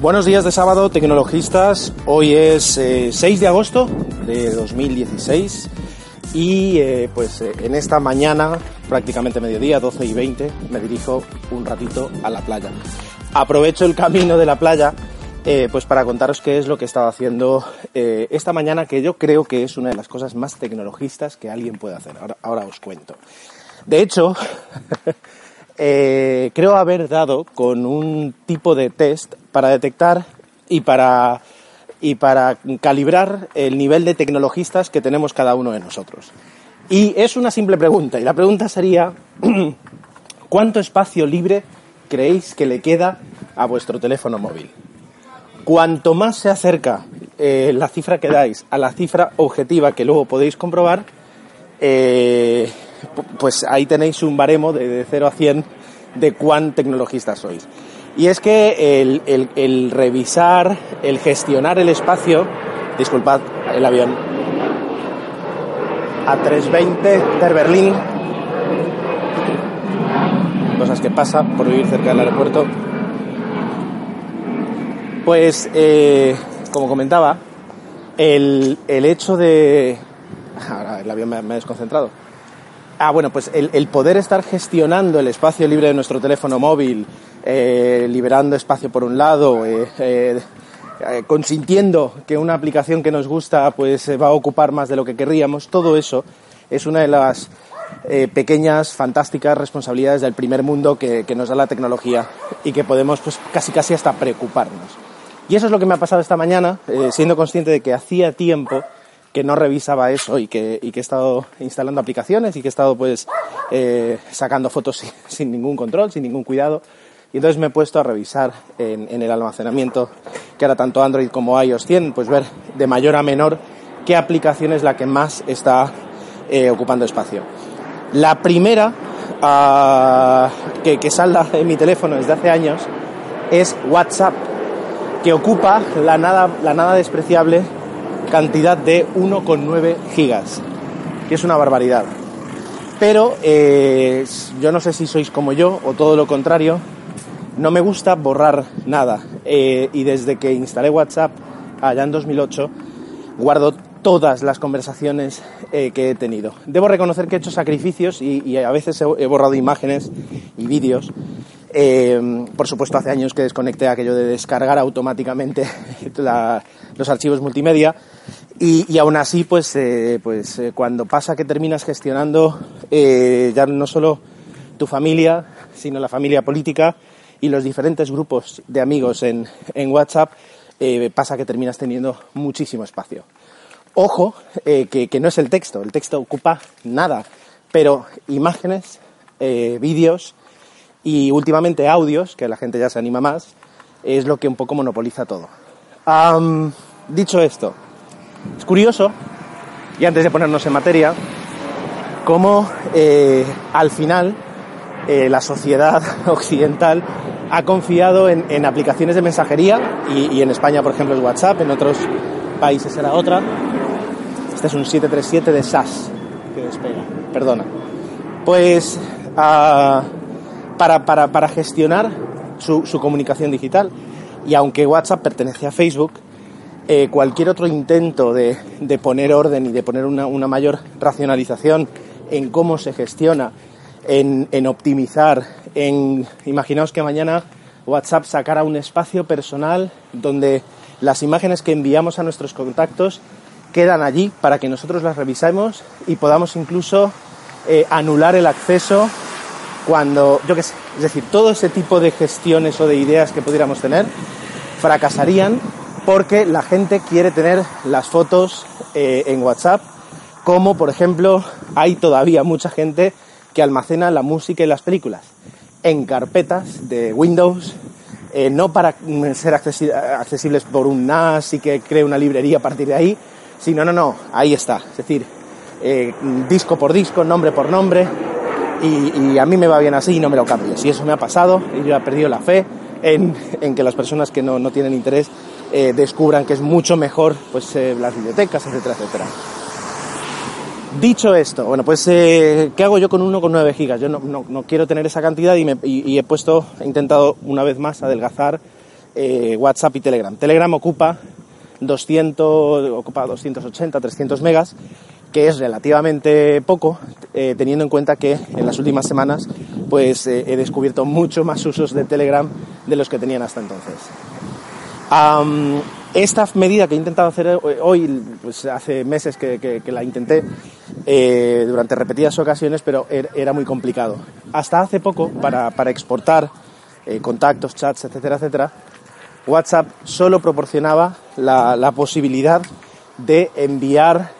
Buenos días de sábado, tecnologistas. Hoy es 6 eh, de agosto de 2016 y eh, pues eh, en esta mañana, prácticamente mediodía, 12 y 20, me dirijo un ratito a la playa. Aprovecho el camino de la playa pues para contaros qué es lo que he estado haciendo esta mañana, que yo creo que es una de las cosas más tecnologistas que alguien puede hacer. Ahora, ahora os cuento. De hecho, eh, creo haber dado con un tipo de test para detectar y para, y para calibrar el nivel de tecnologistas que tenemos cada uno de nosotros. Y es una simple pregunta, y la pregunta sería, ¿cuánto espacio libre creéis que le queda a vuestro teléfono móvil? Cuanto más se acerca eh, la cifra que dais a la cifra objetiva que luego podéis comprobar, eh, pues ahí tenéis un baremo de, 0 a 100 de cuán tecnologistas sois. Y es que el, revisar, el gestionar el espacio, disculpad el avión, a 320 de Berlín, cosas que pasa por vivir cerca del aeropuerto, pues eh, como comentaba, el, hecho de... Ahora el avión me ha desconcentrado Ah, bueno, pues el, poder estar gestionando el espacio libre de nuestro teléfono móvil, eh, liberando espacio por un lado, eh, consintiendo que una aplicación que nos gusta pues va a ocupar más de lo que querríamos, todo eso es una de las pequeñas, fantásticas responsabilidades del primer mundo que, que, nos da la tecnología y que podemos pues casi casi hasta preocuparnos. Y eso es lo que me ha pasado esta mañana, siendo consciente de que hacía tiempo que no revisaba eso y que, y que he estado instalando aplicaciones y que he estado pues eh, sacando fotos sin, ningún control, sin ningún cuidado. Y entonces me he puesto a revisar en, el almacenamiento que ahora tanto Android como iOS tienen, pues ver de mayor a menor qué aplicación es la que más está eh, ocupando espacio. La primera ah, que, que salda en mi teléfono desde hace años es WhatsApp, que ocupa la nada, la nada despreciable cantidad de 1,9 gigas, que es una barbaridad. Pero eh, yo no sé si sois como yo o todo lo contrario, no me gusta borrar nada. Eh, y desde que instalé WhatsApp allá en 2008, guardo todas las conversaciones eh, que he tenido. Debo reconocer que he hecho sacrificios y, a veces he, borrado imágenes y vídeos. Por supuesto, hace años que desconecté aquello de descargar automáticamente los archivos multimedia y, aún así, pues, eh, pues eh, cuando pasa que terminas gestionando eh, ya no solo tu familia, sino la familia política y los diferentes grupos de amigos en, en WhatsApp, pasa que terminas teniendo muchísimo espacio. Ojo, que, que, no es el texto, el texto ocupa nada, pero imágenes, vídeos y últimamente audios, que la gente ya se anima más, es lo que un poco monopoliza todo. dicho esto, es curioso, y antes de ponernos en materia, cómo eh, al final eh, la sociedad occidental ha confiado en, aplicaciones de mensajería y, en España, por ejemplo, es WhatsApp, en otros países era otra. Este es un 737 de SAS que despega, perdona. Pues ah, para, para, gestionar su, su comunicación digital. Y aunque WhatsApp pertenece a Facebook, eh, cualquier otro intento de, poner orden y de poner una, mayor racionalización en cómo se gestiona, en, optimizar, en imaginaos que mañana WhatsApp sacara un espacio personal donde las imágenes que enviamos a nuestros contactos quedan allí para que nosotros las revisemos y podamos incluso eh, anular el acceso cuando, yo qué sé, es decir, todo ese tipo de gestiones o de ideas que pudiéramos tener fracasarían porque la gente quiere tener las fotos eh, en WhatsApp, como por ejemplo hay todavía mucha gente que almacena la música y las películas en carpetas de Windows, eh, no para ser accesibles por un NAS y que cree una librería a partir de ahí, sino, no, no, ahí está. Es decir, eh, disco por disco, nombre por nombre, y, a mí me va bien así y no me lo cambio. Si eso me ha pasado y yo he perdido la fe en, que las personas que no, tienen interés eh, descubran que es mucho mejor pues, las bibliotecas, etcétera, etcétera. Dicho esto, bueno, pues eh, ¿qué hago yo con 1,9 gigas? Yo no, quiero tener esa cantidad y, he puesto, he intentado una vez más adelgazar eh, WhatsApp y Telegram. Telegram ocupa 200, ocupa 280, 300 megas, que es relativamente poco, eh, teniendo en cuenta que en las últimas semanas pues he descubierto mucho más usos de Telegram de los que tenían hasta entonces. Esta medida que he intentado hacer hoy, pues hace meses que, la intenté eh, durante repetidas ocasiones, pero er, era muy complicado. Hasta hace poco, para, exportar eh, contactos, chats, etcétera, etcétera, WhatsApp solo proporcionaba la, posibilidad de enviar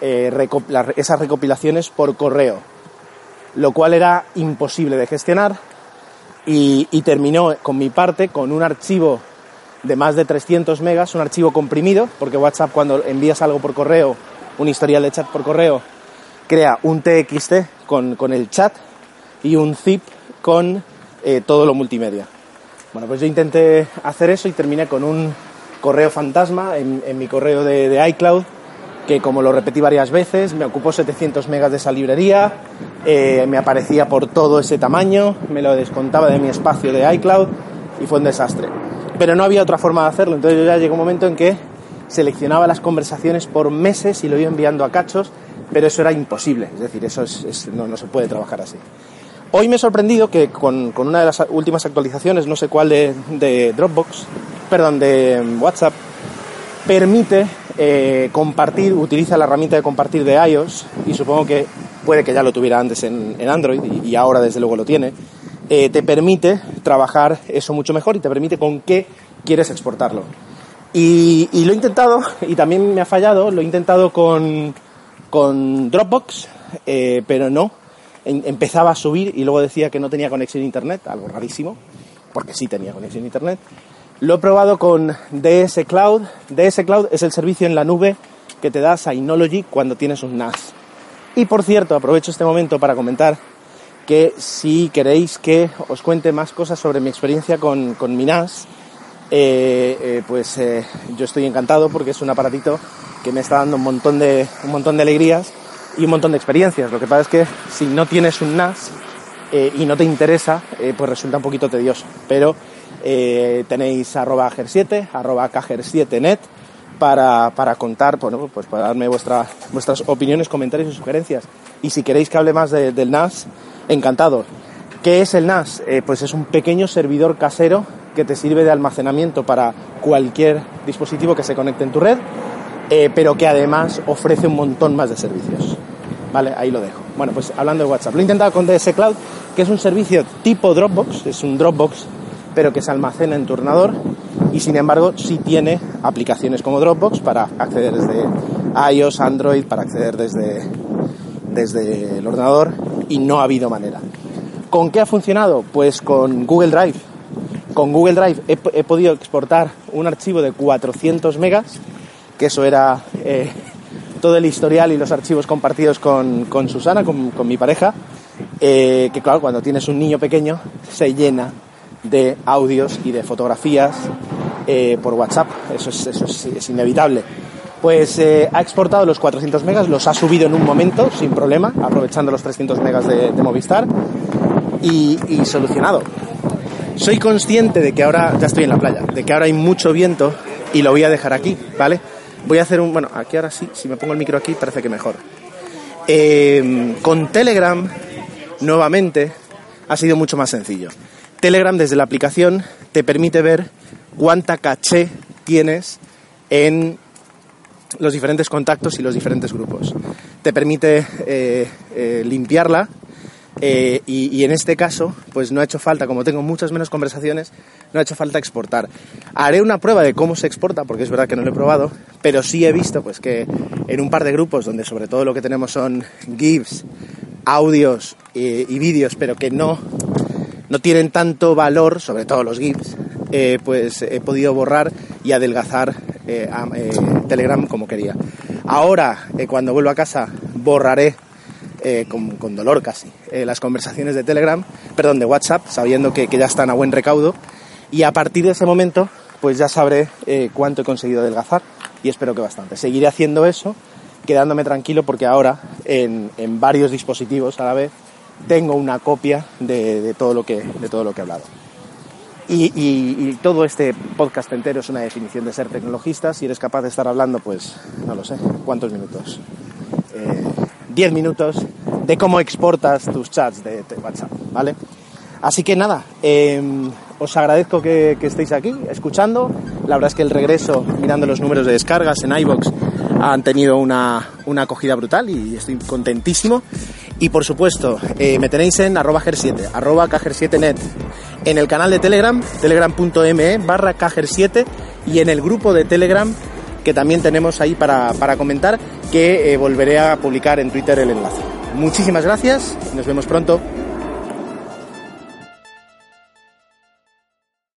eh, esas recopilaciones por correo, lo cual era imposible de gestionar y, terminó con mi parte con un archivo de más de 300 megas, un archivo comprimido, porque WhatsApp cuando envías algo por correo, un historial de chat por correo, crea un TXT con, el chat y un zip con eh, todo lo multimedia. Bueno, pues yo intenté hacer eso y terminé con un correo fantasma en, mi correo de, iCloud, que como lo repetí varias veces, me ocupó 700 megas de esa librería, eh, me aparecía por todo ese tamaño, me lo descontaba de mi espacio de iCloud y fue un desastre pero no había otra forma de hacerlo. Entonces yo ya llegó un momento en que seleccionaba las conversaciones por meses y lo iba enviando a cachos, pero eso era imposible. Es decir, eso no, se puede trabajar así. Hoy me he sorprendido que con, una de las últimas actualizaciones, no sé cuál de, Dropbox, perdón, de WhatsApp, permite eh, compartir, utiliza la herramienta de compartir de iOS, y supongo que puede que ya lo tuviera antes en, Android, y ahora desde luego lo tiene, eh, te permite trabajar eso mucho mejor y te permite con qué quieres exportarlo. Y, lo he intentado y también me ha fallado, lo he intentado con, Dropbox, eh, pero no. empezaba a subir y luego decía que no tenía conexión a internet, algo rarísimo, porque sí tenía conexión a internet. Lo he probado con DS Cloud. DS Cloud es el servicio en la nube que te da Synology cuando tienes un NAS. Y por cierto, aprovecho este momento para comentar que si queréis que os cuente más cosas sobre mi experiencia con, con mi NAS, eh, eh, pues eh, yo estoy encantado porque es un aparatito que me está dando un montón de, un montón de alegrías y un montón de experiencias. Lo que pasa es que si no tienes un NAS y no te interesa, pues resulta un poquito tedioso. Pero tenéis arroba ger7, arroba 7 net para, para contar, bueno, pues para darme vuestra, vuestras opiniones, comentarios y sugerencias. Y si queréis que hable más del NAS, encantado. ¿Qué es el NAS? Eh, pues es un pequeño servidor casero que te sirve de almacenamiento para cualquier dispositivo que se conecte en tu red, eh, pero que además ofrece un montón más de servicios. Vale, ahí lo dejo. Bueno, pues hablando de WhatsApp, lo he intentado con DS Cloud, que es un servicio tipo Dropbox, es un Dropbox, pero que se almacena en tu ordenador y sin embargo sí tiene aplicaciones como Dropbox para acceder desde iOS, Android, para acceder desde, desde el ordenador y no ha habido manera. ¿Con qué ha funcionado? Pues con Google Drive. Con Google Drive he, podido exportar un archivo de 400 megas, que eso era eh, todo el historial y los archivos compartidos con, Susana, con, mi pareja, eh, que claro, cuando tienes un niño pequeño se llena de audios y de fotografías eh, por WhatsApp, eso, es, eso es inevitable pues eh, ha exportado los 400 megas, los ha subido en un momento, sin problema, aprovechando los 300 megas de, Movistar y, solucionado. Soy consciente de que ahora, ya estoy en la playa, de que ahora hay mucho viento y lo voy a dejar aquí, ¿vale? Voy a hacer un, bueno, aquí ahora sí, si me pongo el micro aquí parece que mejor. Em, con Telegram, nuevamente, ha sido mucho más sencillo. Telegram desde la aplicación te permite ver cuánta caché tienes en los diferentes contactos y los diferentes grupos. Te permite eh, eh, limpiarla eh, y, en este caso, pues no ha hecho falta, como tengo muchas menos conversaciones, no ha hecho falta exportar. Haré una prueba de cómo se exporta, porque es verdad que no lo he probado, pero sí he visto pues que en un par de grupos donde sobre todo lo que tenemos son GIFs, audios y vídeos, pero que no, no tienen tanto valor, sobre todo los GIFs, eh, pues he podido borrar y adelgazar eh, Telegram como quería. Ahora, cuando vuelvo a casa, borraré eh, con, dolor casi, eh, las conversaciones de Telegram, perdón, de WhatsApp, sabiendo que, ya están a buen recaudo. Y a partir de ese momento, pues ya sabré eh, cuánto he conseguido adelgazar y espero que bastante. Seguiré haciendo eso, quedándome tranquilo porque ahora en, varios dispositivos a la vez tengo una copia de, todo, lo que, de todo lo que he hablado. Y, todo este podcast entero es una definición de ser tecnologista. Si eres capaz de estar hablando, pues no lo sé, ¿cuántos minutos? 10 minutos de cómo exportas tus chats de, WhatsApp, ¿vale? Así que nada, em, os agradezco que, estéis aquí escuchando. La verdad es que el regreso, mirando los números de descargas en iBox, han tenido una, acogida brutal y estoy contentísimo. Y por supuesto, eh, me tenéis en arroba 7 arroba 7 net en el canal de Telegram, telegram.me barra 7 y en el grupo de Telegram que también tenemos ahí para, comentar, que eh, volveré a publicar en Twitter el enlace. Muchísimas gracias, nos vemos pronto.